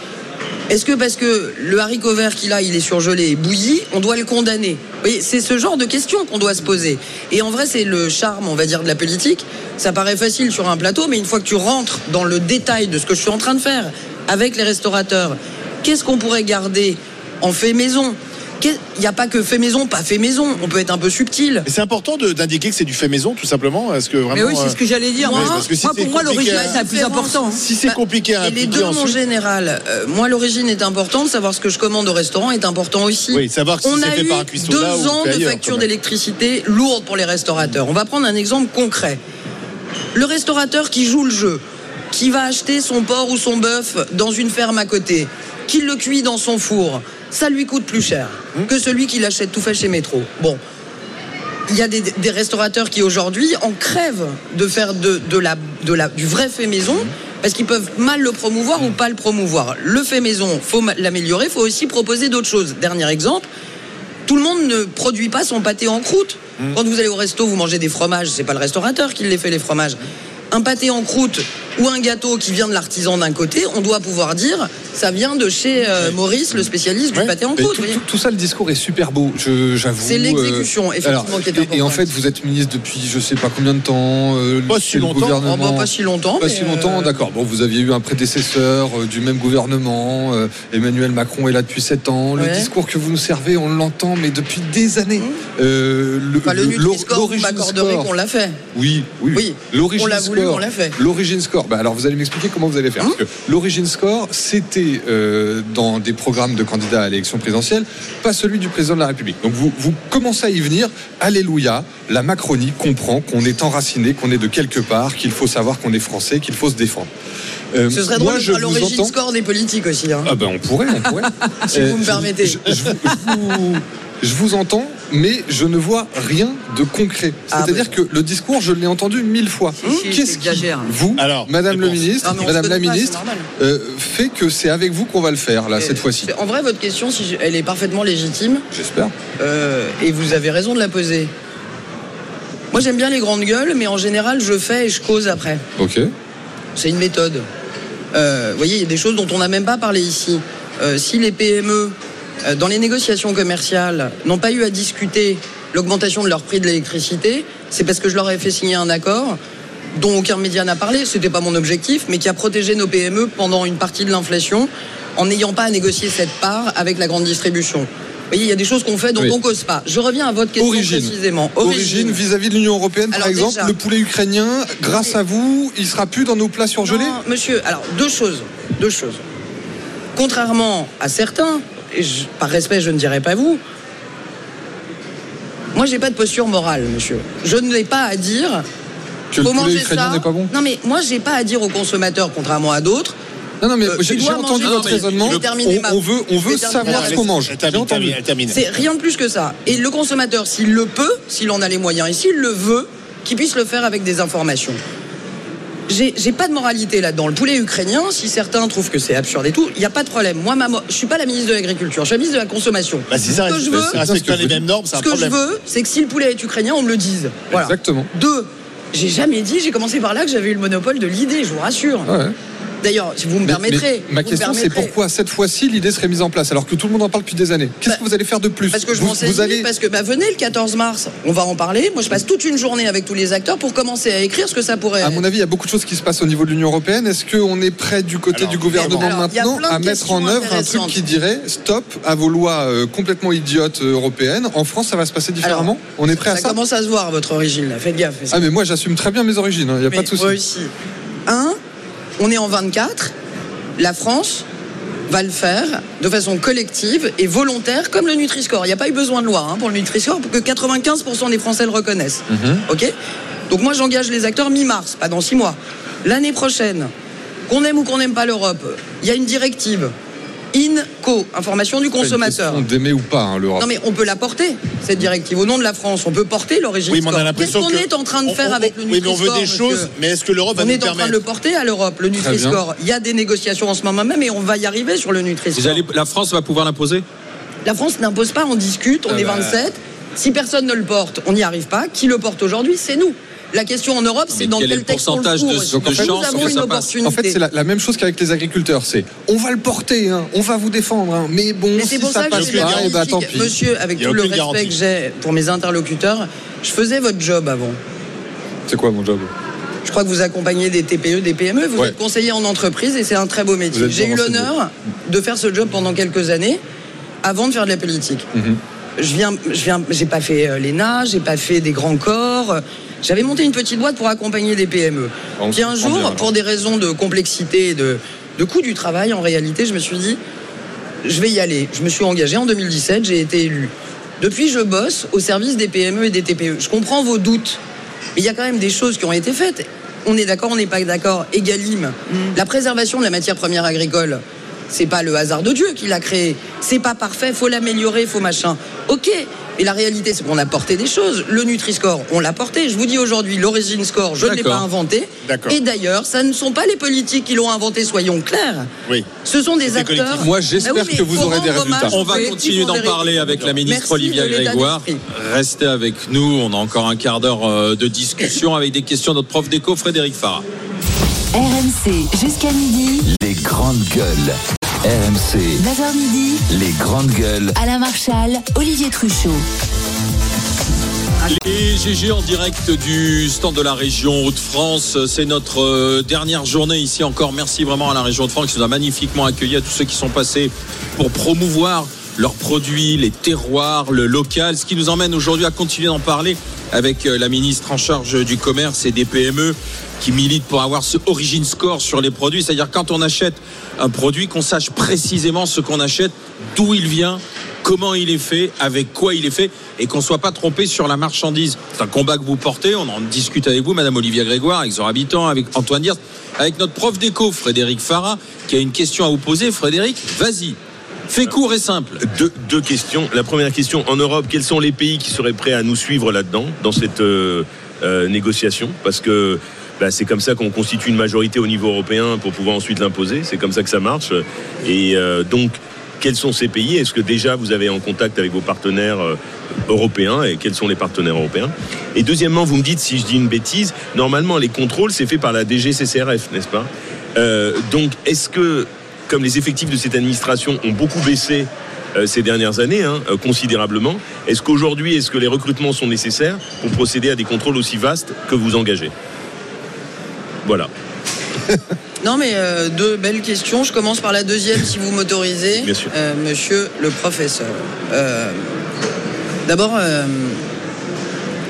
est-ce que parce que le haricot vert qu'il a, il est surgelé et bouilli, on doit le condamner? Voyez, C'est ce genre de questions qu'on doit se poser. Et en vrai, c'est le charme, on va dire, de la politique. Ça paraît facile sur un plateau, mais une fois que tu rentres dans le détail de ce que je suis en train de faire avec les restaurateurs, qu'est-ce qu'on pourrait garder en fait maison? Il n'y a pas que fait maison, pas fait maison. On peut être un peu subtil. Mais c'est important de- d'indiquer que c'est du fait maison, tout simplement. Est-ce que vraiment Mais oui, c'est ce que j'allais dire. Moi, parce que si moi, pour moi, à- c'est la plus important. Si c'est compliqué à Et les deux, ensuite. général. Euh, moi, l'origine est importante. Savoir ce que je commande au restaurant est important aussi. Oui, savoir si On c'est a fait eu par un cuistot deux là ans de ailleurs, facture d'électricité lourde pour les restaurateurs. On va prendre un exemple concret. Le restaurateur qui joue le jeu, qui va acheter son porc ou son bœuf dans une ferme à côté, qui le cuit dans son four, ça lui coûte plus cher Hum. que celui qui l'achète tout fait chez Métro. Bon, il y a des, des restaurateurs qui aujourd'hui en crèvent de faire de, de la, de la, du vrai fait maison parce qu'ils peuvent mal le promouvoir ou pas le promouvoir. Le fait maison, faut l'améliorer, faut aussi proposer d'autres choses. Dernier exemple, tout le monde ne produit pas son pâté en croûte. Quand vous allez au resto, vous mangez des fromages, c'est pas le restaurateur qui les fait les fromages. Un pâté en croûte ou un gâteau qui vient de l'artisan d'un côté, on doit pouvoir dire ça vient de chez euh, Maurice, le spécialiste du pâté en croûte. tout, ça, le discours est super beau, je- j'avoue. C'est l'exécution, Euh, effectivement, qui est et- Et, en importante. fait, vous êtes ministre depuis je sais pas combien de temps. euh, Pas c'est si le longtemps. gouvernement- Oh, bah, pas si longtemps, Pas si longtemps, euh, d'accord. Bon, vous aviez eu un prédécesseur euh, du même gouvernement. euh, Emmanuel Macron est là depuis 7 ans. Le Ouais. discours que vous nous servez, on l'entend, mais depuis des années. Euh, le, Enfin, le le- Nutri-Score, vous l'origine m'accorderez score. qu'on l'a fait. Oui, oui, Oui. L'a voulu, score. on l'a fait. L'origin score. Bah, alors, vous allez m'expliquer comment vous allez faire. Parce que l'origin score, c'était euh, dans des programmes de candidats à l'élection présidentielle, pas celui du président de la République. Donc, vous, vous commencez à y venir. Alléluia. La Macronie comprend qu'on est enraciné, qu'on est de quelque part, qu'il faut savoir qu'on est français, qu'il faut se défendre. Euh, Ce serait moi, drôle je de faire vous l'origine entends- score des politiques aussi. hein. ah ben on pourrait, on pourrait. Si vous me permettez. Je, je je vous- je vous entends, mais je ne vois rien de concret. Ah, C'est-à-dire que le discours, je l'ai entendu mille fois. si, Qu'est-ce qui, vous, Alors, Madame le ministre, Madame la pas, ministre, euh, fait que c'est avec vous qu'on va le faire là cette fois-ci. En vrai, votre question, si je- elle est parfaitement légitime. J'espère. Euh, et vous avez raison de la poser. Moi, j'aime bien les grandes gueules, mais en général, je fais et je cause après. Ok. C'est une méthode. Euh, vous voyez, il y a des choses dont on n'a même pas parlé ici. Euh, si les PME, dans les négociations commerciales, n'ont pas eu à discuter l'augmentation de leur prix de l'électricité, c'est parce que je leur ai fait signer un accord dont aucun média n'a parlé, ce n'était pas mon objectif, mais qui a protégé nos PME pendant une partie de l'inflation en n'ayant pas à négocier cette part avec la grande distribution. Vous voyez, il y a des choses qu'on fait dont Oui. on cause pas. Je reviens à votre question Origine. précisément. Origine vis-à-vis de l'Union européenne, par exemple, déjà- le poulet ukrainien, grâce à vous, il sera plus dans nos plats surgelés? Non, monsieur, alors deux choses. Deux choses. Contrairement à certains, je- par respect, je ne dirais pas vous, moi, j'ai pas de posture morale, monsieur. Je ne l'ai pas à dire. Que le faut manger ça. n'est pas bon Non, mais moi, j'ai pas à dire aux consommateurs, contrairement à d'autres. Non, non, mais Euh, j'ai entendu manger- votre raisonnement. On, ma- on veut, on veut savoir ce qu'on mange. Elle J'ai termine, entendu. elle termine. C'est rien de plus que ça. Et le consommateur, s'il le peut, s'il en a les moyens et s'il le veut, qu'il puisse le faire avec des informations. J'ai pas de moralité là-dedans. Le poulet ukrainien, si certains trouvent que c'est absurde et tout, il n'y a pas de problème. Moi, ma mo- je suis pas la ministre de l'Agriculture, je suis la ministre de la Consommation. Bah, si ça ce que je veux, les mêmes normes, c'est un ce que je problème. veux, c'est que si le poulet est ukrainien, on me le dise. Voilà. Exactement. Deux, j'ai jamais dit, j'ai commencé par là que j'avais eu le monopole de l'idée, je vous rassure. Ouais. D'ailleurs, si vous me Mais- permettrez. mais ma question, c'est pourquoi cette fois-ci l'idée serait mise en place alors que tout le monde en parle depuis des années Qu'est-ce que vous allez faire de plus Parce que je vous, vous allez parce que bah, venez le 14 mars, on va en parler. Moi, je passe toute une journée avec tous les acteurs pour commencer à écrire ce que ça pourrait À être. mon avis, il y a beaucoup de choses qui se passent au niveau de l'Union européenne. Est-ce qu'on est prêt du côté Alors, du gouvernement alors, maintenant à mettre en œuvre un truc qui dirait stop à vos lois euh, complètement idiotes euh, européennes En France, ça va se passer différemment On est prêt à ça ça commence à se voir, votre origine, là. Faites gaffe. Ah mais moi j'assume très bien mes origines, il n'y a pas de souci. Moi aussi. Un, on est en 24. La France va le faire de façon collective et volontaire, comme le Nutri-Score. Il n'y a pas eu besoin de loi hein, pour le Nutri-Score, pour que 95% des Français le reconnaissent. Mhm. OK? Donc moi, j'engage les acteurs mi-mars, pas dans six mois. L'année prochaine, qu'on aime ou qu'on n'aime pas l'Europe, il y a une directive. INCO, information du consommateur. question d'aimer ou pas hein, l'Europe. Non mais on peut la porter, cette directive, au nom de la France. On peut porter l'origine Oui, mais on a l'impression qu'on que- est en train de on- faire on- avec le Oui, mais on veut des monsieur choses, mais est-ce que l'Europe va on nous est en train permettre de le porter à l'Europe, le Nutri-Score. Il y a des négociations en ce moment même et on va y arriver sur le Nutri-Score. la France va pouvoir l'imposer? La France n'impose pas, on discute, on Ah est bah. 27. Si personne ne le porte, on n'y arrive pas. Qui le porte aujourd'hui? C'est nous. La question en Europe, c'est dans quel quel texte on le pourcentage de- de Nous chances avons que une ça passe opportunité. En fait, c'est la, la même chose qu'avec les agriculteurs. C'est on va le porter, hein, on va vous défendre, hein, mais bon, Mais si c'est pour ça ça que passe pas, eh ben, tant pis. Monsieur, avec tout le respect garantie. que j'ai pour mes interlocuteurs, je faisais votre job avant. C'est quoi mon job? Je crois que vous accompagnez des TPE, des PME, vous Ouais. êtes conseiller en entreprise et c'est un très beau métier. J'ai eu l'honneur de faire ce job pendant quelques années avant de faire de la politique. Mhm. Je viens, je viens, j'ai pas fait euh, l'ENA, j'ai pas fait des grands corps. J'avais monté une petite boîte pour accompagner des PME. On Puis un jour, bien, alors. pour des raisons de complexité et de, de coût du travail, en réalité, je me suis dit, je vais y aller. Je me suis engagé en 2017, j'ai été élu. Depuis, je bosse au service des PME et des TPE. Je comprends vos doutes, mais il y a quand même des choses qui ont été faites. On est d'accord, on n'est pas d'accord. Egalim, la préservation de la matière première agricole, c'est pas le hasard de Dieu qui l'a créé. C'est pas parfait, faut l'améliorer, faut machin. Ok. Et la réalité, c'est qu'on a porté des choses. Le Nutri-Score, on l'a porté. Je vous dis aujourd'hui, l'Origine Score, je ne l'ai pas inventé. D'accord. Et d'ailleurs, ça ne sont pas les politiques qui l'ont inventé, soyons clairs. Oui. Ce sont des acteurs. collectif. Moi, j'espère Ah oui, que vous aurez des résultats. On va continuer en d'en parler avec la ministre Merci Olivia Grégoire. Restez avec nous. On a encore un quart d'heure euh, de discussion avec des questions de notre prof d'éco, Frédéric Farah. RMC jusqu'à midi. Les grandes gueules. RMC. 9h midi. Les grandes gueules. Alain Marchal, Olivier Truchot. Les GG en direct du stand de la région Hauts-de-France. C'est notre euh, dernière journée ici encore. Merci vraiment à la région Hauts-de-France qui nous a magnifiquement accueillis, à tous ceux qui sont passés pour promouvoir leurs produits, les terroirs, le local. Ce qui nous emmène aujourd'hui à continuer d'en parler avec euh, la ministre en charge du commerce et des PME qui milite pour avoir ce origin score sur les produits. C'est-à-dire quand on achète un produit, qu'on sache précisément ce qu'on achète, d'où il vient, comment il est fait, avec quoi il est fait, et qu'on ne soit pas trompé sur la marchandise. C'est un combat que vous portez, on en discute avec vous, Madame Olivia Grégoire, avec Habitant, avec Antoine Diers, avec notre prof d'éco, Frédéric Farah, qui a une question à vous poser. Frédéric, vas-y. Fais court et simple. Deux, deux questions. La première question, en Europe, quels sont les pays qui seraient prêts à nous suivre là-dedans, dans cette euh, euh, négociation? Parce que bah, c'est comme ça qu'on constitue une majorité au niveau européen pour pouvoir ensuite l'imposer. C'est comme ça que ça marche. Et euh, donc, quels sont ces pays? Est-ce que déjà vous avez en contact avec vos partenaires euh, européens? Et quels sont les partenaires européens? Et deuxièmement, vous me dites si je dis une bêtise, normalement les contrôles c'est fait par la DGCCRF, n'est-ce pas? Euh, Donc, est-ce que comme les effectifs de cette administration ont beaucoup baissé ces dernières années, hein, considérablement. Est-ce qu'aujourd'hui, est-ce que les recrutements sont nécessaires pour procéder à des contrôles aussi vastes que vous engagez? Voilà. Non, mais euh, deux belles questions. Je commence par la deuxième, si vous m'autorisez. Bien sûr. Euh, monsieur le professeur. Euh, D'abord,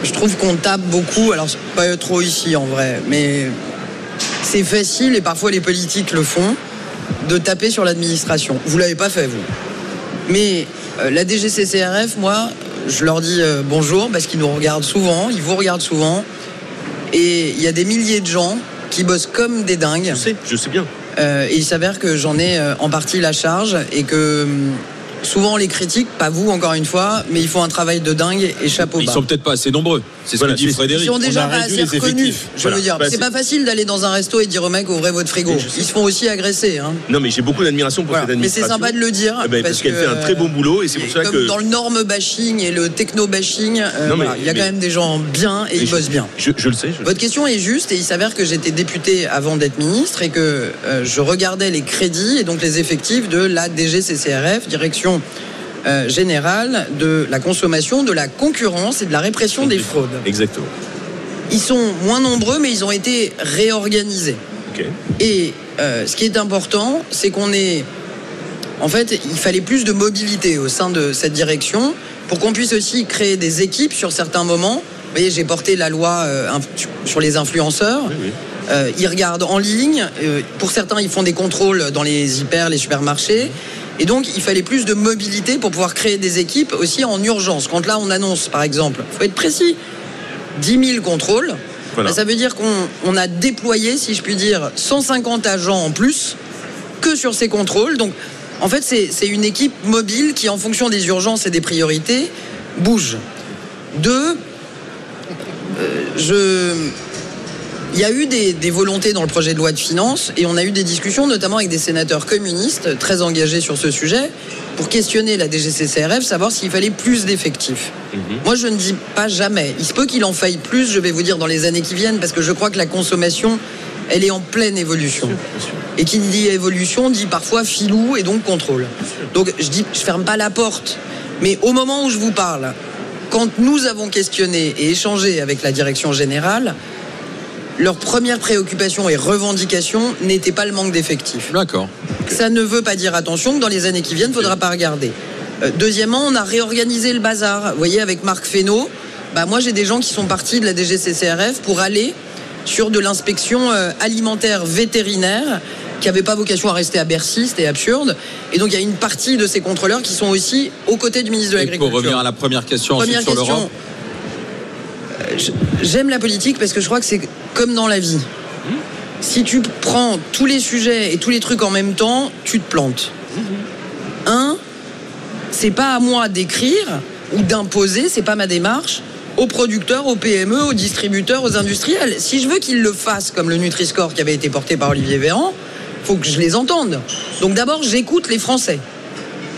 je trouve qu'on tape beaucoup. Alors, pas trop ici en vrai, mais c'est facile et parfois les politiques le font de taper sur l'administration. Vous l'avez pas fait, vous. Mais la DGCCRF, moi, je leur dis bonjour parce qu'ils nous regardent souvent, ils vous regardent souvent. Et il y a des milliers de gens qui bossent comme des dingues. Je sais, je sais bien. Euh, et il s'avère que j'en ai euh, en partie la charge et que souvent les critiques, pas vous encore une fois, mais ils font un travail de dingue et chapeau Ils bas. sont peut-être pas assez nombreux. C'est ce Voilà, que dit c'est- Frédéric. Ils sont déjà a pas assez les reconnus. effectifs. Je Voilà. veux dire, Bah, c'est pas facile d'aller dans un resto et dire au mec ouvrez votre frigo. Ils se font aussi agresser. Hein. Non, mais j'ai beaucoup d'admiration pour Voilà. cette Mais c'est administration. sympa de le dire. Eh ben, parce qu'elle fait un très bon boulot et c'est pour ça comme que- dans le norme bashing et le techno bashing, euh, Non, mais- voilà, il y a mais- quand même des gens bien et Mais ils bossent bien. Je, je le sais. je Votre question est juste et il s'avère que j'étais député avant d'être ministre et que euh, je regardais les crédits et donc les effectifs de la DGCCRF, Direction euh, générale de la consommation, de la concurrence et de la répression des fraudes. Exactement. Ils sont moins nombreux mais ils ont été réorganisés. Ok. Et euh, ce qui est important, c'est qu'on est. En fait, il fallait plus de mobilité au sein de cette direction pour qu'on puisse aussi créer des équipes sur certains moments. Vous voyez, j'ai porté la loi euh, sur les influenceurs. Euh, ils regardent en ligne. Euh, pour certains, ils font des contrôles dans les hyper, les supermarchés. Et donc, il fallait plus de mobilité pour pouvoir créer des équipes aussi en urgence. Quand là, on annonce, par exemple, il faut être précis, 10 000 contrôles, Voilà. ça veut dire qu'on on a déployé, si je puis dire, 150 agents en plus que sur ces contrôles. Donc, en fait, c'est c'est une équipe mobile qui, en fonction des urgences et des priorités, bouge. Deux, euh, je. Il y a eu des, des volontés dans le projet de loi de finances et on a eu des discussions, notamment avec des sénateurs communistes très engagés sur ce sujet, pour questionner la DGCCRF, savoir s'il fallait plus d'effectifs. Moi, je ne dis pas jamais. Il se peut qu'il en faille plus, je vais vous dire, dans les années qui viennent, parce que je crois que la consommation, elle est en pleine évolution. Et qui dit évolution dit parfois filou et donc contrôle. Donc je dis, je ferme pas la porte. Mais au moment où je vous parle, quand nous avons questionné et échangé avec la direction générale, leur première préoccupation et revendication n'était pas le manque d'effectifs. D'accord. Ça ne veut pas dire, attention, que dans les années qui viennent, il ne faudra pas regarder. Euh, deuxièmement, on a réorganisé le bazar. Vous voyez, avec Marc Fesneau, bah, moi j'ai des gens qui sont partis de la DGCCRF pour aller sur de l'inspection euh, alimentaire vétérinaire qui n'avait pas vocation à rester à Bercy, c'était absurde. Et donc il y a une partie de ces contrôleurs qui sont aussi aux côtés du ministre de Et pour l'Agriculture. revenir à la première question Première ensuite sur question. l'Europe. J'aime la politique parce que je crois que c'est comme dans la vie. Si tu prends tous les sujets et tous les trucs en même temps, tu te plantes. Un, c'est pas à moi d'écrire ou d'imposer, c'est pas ma démarche aux producteurs, aux PME, aux distributeurs, aux industriels. Si je veux qu'ils le fassent comme le Nutri-Score qui avait été porté par Olivier Véran, faut que je les entende. Donc d'abord, j'écoute les Français.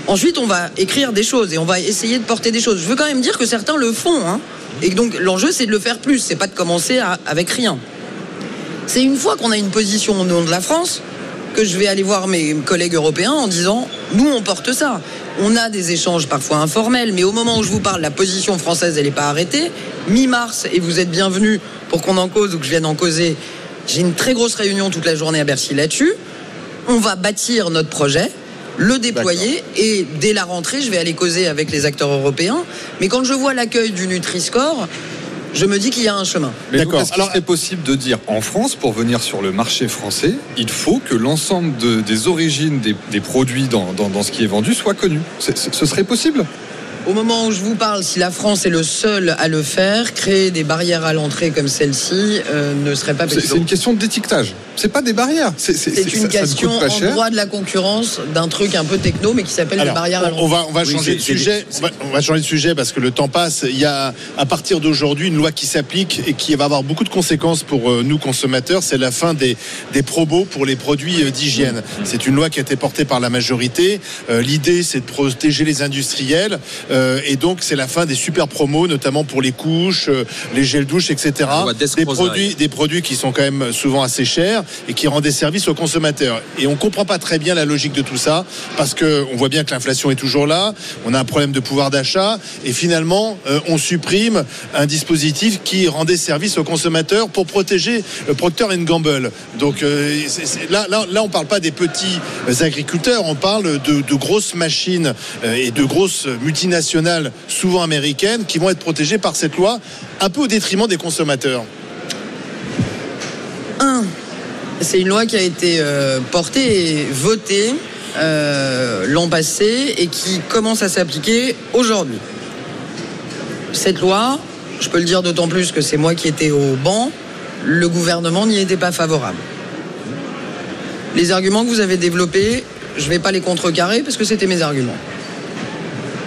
Ensuite, on va écrire des choses et on va essayer de porter des choses. Je veux quand même dire que certains le font. hein. Et donc, l'enjeu, c'est de le faire plus. C'est pas de commencer avec rien. C'est une fois qu'on a une position au nom de la France que je vais aller voir mes collègues européens en disant nous on porte ça. On a des échanges parfois informels, mais au moment où je vous parle, la position française elle n'est pas arrêtée. Mi-mars et vous êtes bienvenus pour qu'on en cause ou que je vienne en causer. J'ai une très grosse réunion toute la journée à Bercy là-dessus. On va bâtir notre projet, le déployer et dès la rentrée, je vais aller causer avec les acteurs européens. Mais quand je vois l'accueil du Nutri-Score, je me dis qu'il y a un chemin. D'accord. est-ce qu'il serait possible de dire en France, pour venir sur le marché français, il faut que l'ensemble de- des origines des, des produits dans, dans- dans ce qui est vendu soit connu C'est- c'est- Ce serait possible? Au moment où je vous parle, si la France est le seul à le faire, créer des barrières à l'entrée comme celle-ci euh, ne serait pas C'est possible. c'est une question d'étiquetage. C'est pas des barrières. C'est une question en cher. droit de la concurrence d'un truc un peu techno, mais qui s'appelle les barrières à on, on va, on va Oui, changer de sujet. On va, on va changer de sujet parce que le temps passe. Il y a à partir d'aujourd'hui une loi qui s'applique et qui va avoir beaucoup de conséquences pour euh, nous consommateurs. C'est la fin des, des probos pour les produits euh, d'hygiène. C'est une loi qui a été portée par la majorité. Euh, L'idée, c'est de protéger les industriels euh, et donc c'est la fin des super promos, notamment pour les couches, euh, les gels douches, etc. Des produits, des produits qui sont quand même souvent assez chers et qui rendent des services aux consommateurs. Et on comprend pas très bien la logique de tout ça parce que on voit bien que l'inflation est toujours là, on a un problème de pouvoir d'achat et finalement euh, on supprime un dispositif qui rendait service aux consommateurs pour protéger euh, Procter Gamble. Donc euh, là, là, on parle pas des petits agriculteurs, on parle de, grosses machines et de grosses multinationales, souvent américaines, qui vont être protégées par cette loi, un peu au détriment des consommateurs. Un, c'est une loi qui a été euh, portée et votée euh, l'an passé et qui commence à s'appliquer aujourd'hui. Cette loi, je peux le dire d'autant plus que c'est moi qui étais au banc, le gouvernement n'y était pas favorable. Les arguments que vous avez développés, je ne vais pas les contrecarrer parce que c'était mes arguments.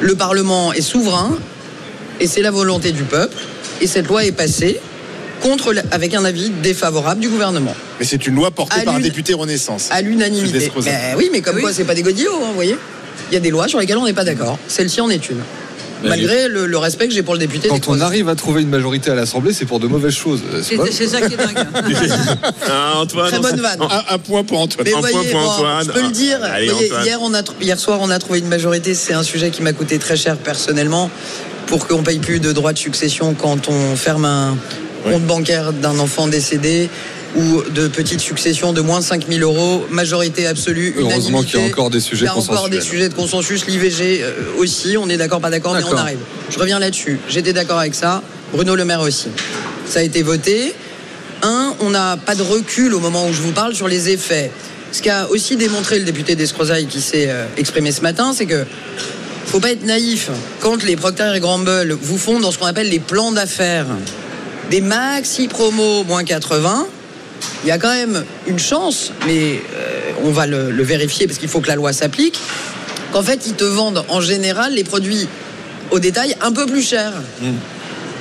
Le Parlement est souverain et c'est la volonté du peuple. Et cette loi est passée contre, avec un avis défavorable du gouvernement. Mais c'est une loi portée À par un député Renaissance. À l'unanimité. Ben oui, mais comme quoi, c'est pas des godillots, hein, vous voyez. Il y a des lois sur lesquelles on n'est pas d'accord. Celle-ci en est une. Malgré le, le respect que j'ai pour le député. Quand on arrive à trouver une majorité à l'Assemblée, c'est pour de mauvaises choses. Euh, C'est pas- ça qui est dingue. Ah, Antoine, Très bonne vanne. Un, un point pour Antoine. Mais Un point pour bon, Antoine. je peux le dire. Allez, Voyez, Antoine. hier, on a, tr- hier soir, on a trouvé une majorité. C'est un sujet qui m'a coûté très cher personnellement pour qu'on paye plus de droits de succession quand on ferme un compte bancaire d'un enfant décédé ou de petites successions de moins de 5 000 euros, majorité absolue. Heureusement qu'il y a encore des sujets Il y a encore des sujets de consensus, l'IVG euh, aussi, on est d'accord, pas d'accord, mais on arrive. Je reviens là-dessus. J'étais d'accord avec ça, Bruno Le Maire aussi. Ça a été voté. Un, on n'a pas de recul au moment où je vous parle sur les effets. Ce qu'a aussi démontré le député d'Escrozaille qui s'est euh, exprimé ce matin, c'est que faut pas être naïf. Quand les Procter et Gamble vous font dans ce qu'on appelle les plans d'affaires des maxi promos moins 80, il y a quand même une chance, mais euh, on va le, le vérifier parce qu'il faut que la loi s'applique, qu'en fait ils te vendent en général les produits au détail un peu plus cher.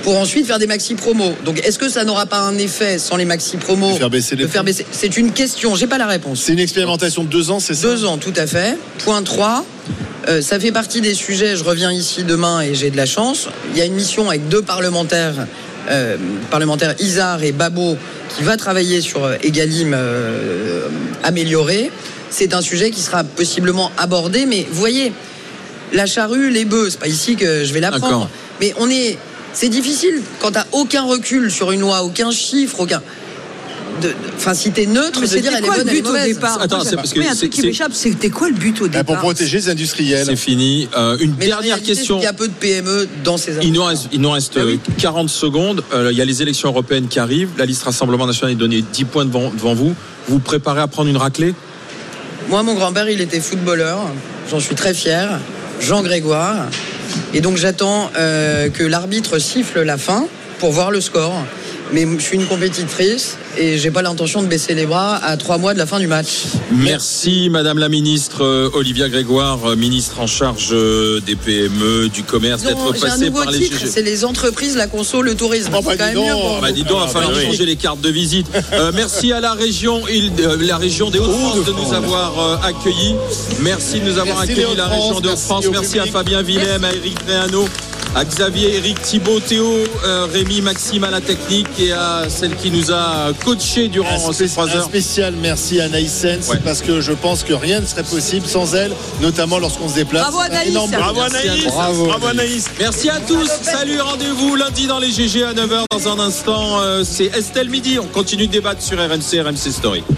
Pour ensuite faire des maxi promos. Donc est-ce que ça n'aura pas un effet sans les maxi promos De faire baisser les de faire baisser C'est une question, j'ai pas la réponse. C'est une expérimentation de deux ans, c'est ça? Deux ans, tout à fait. Point 3. euh, ça fait partie des sujets, je reviens ici demain et j'ai de la chance. Il y a une mission avec deux parlementaires, euh, parlementaires Isard et Babo, qui va travailler sur euh, Egalim euh, amélioré. C'est un sujet qui sera possiblement abordé, mais voyez, la charrue, les bœufs, c'est pas ici que je vais D'accord. l'apprendre. Mais on est. C'est difficile quand t'as aucun recul sur une loi, aucun chiffre, aucun. Enfin, si t'es neutre, de dire quoi le but au départ Attends, c'est parce que Oui, un c'est- truc qui c'est- m'échappe, c'était quoi le but au Bah, départ Pour protéger les industriels. C'est fini. Euh, une dernière c'est question. qu'il y a peu de PME dans ces Il nous reste, il nous reste Ah oui. euh, 40 secondes. Euh, il y a les élections européennes qui arrivent. La liste Rassemblement National est donnée 10 points devant, devant vous. Vous vous préparez à prendre une raclée? Moi, mon grand-père, il était footballeur. J'en suis très fier. Jean Grégoire. Et donc, j'attends euh, que l'arbitre siffle la fin pour voir le score. Mais je suis une compétitrice et j'ai pas l'intention de baisser les bras à trois mois de la fin du match. Merci Madame la ministre euh, Olivia Grégoire, euh, ministre en charge euh, des PME, du commerce, d'être passée nouveau par les GG. c'est les entreprises, la conso, le tourisme. Oh, bah, C'est quand dis donc. Ah bah dis donc, il va falloir bah oui. changer les cartes de visite. Euh, merci à la région, euh, la région des Hauts-de-France de nous avoir euh, accueillis. Merci de nous avoir Merci accueillis la région des Hauts-de-France. merci Merci à. Fabien Willem, à Eric Réano, à Xavier, Eric Thibault, Théo, euh, Rémi, Maxime à la technique et à celle qui nous a coaché durant Un, ces trois un heures. spécial merci à Anaïs Sens Ouais. parce que je pense que rien ne serait possible sans elle, notamment lorsqu'on se déplace. Bravo, un Anaïs. Bravo Anaïs. Bravo. Bravo Anaïs Merci à tous. Salut, rendez-vous lundi dans les GG à 9h. Dans un instant, euh, c'est Estelle Midi. On continue de débattre sur RMC, RMC Story.